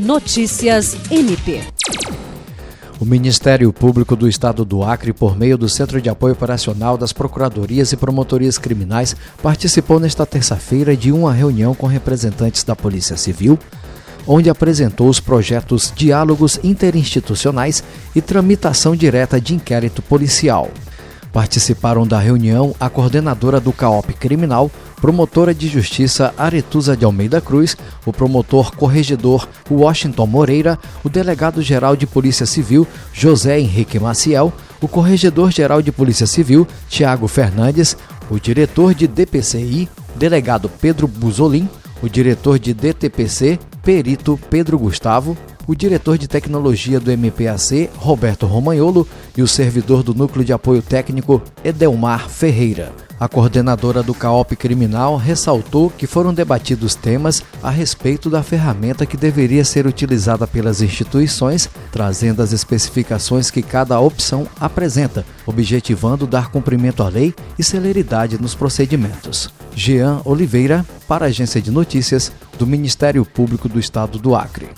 Notícias MP. O Ministério Público do Estado do Acre, por meio do Centro de Apoio Operacional das Procuradorias e Promotorias Criminais, participou nesta terça-feira de uma reunião com representantes da Polícia Civil, onde apresentou os projetos Diálogos Interinstitucionais e Tramitação Direta de Inquérito Policial. Participaram da reunião a coordenadora do CAOP Criminal, promotora de justiça Aretusa de Almeida Cruz, o promotor corregedor Washington Moreira, o delegado-geral de Polícia Civil José Henrique Maciel, o corregedor-geral de Polícia Civil Tiago Fernandes, o diretor de DPCI, delegado Pedro Buzolin, o diretor de DTPC, perito Pedro Gustavo, o diretor de tecnologia do MPAC, Roberto Romagnolo, e o servidor do Núcleo de Apoio Técnico, Edelmar Ferreira. A coordenadora do CAOP Criminal ressaltou que foram debatidos temas a respeito da ferramenta que deveria ser utilizada pelas instituições, trazendo as especificações que cada opção apresenta, objetivando dar cumprimento à lei e celeridade nos procedimentos. Jean Oliveira, para a Agência de Notícias do Ministério Público do Estado do Acre.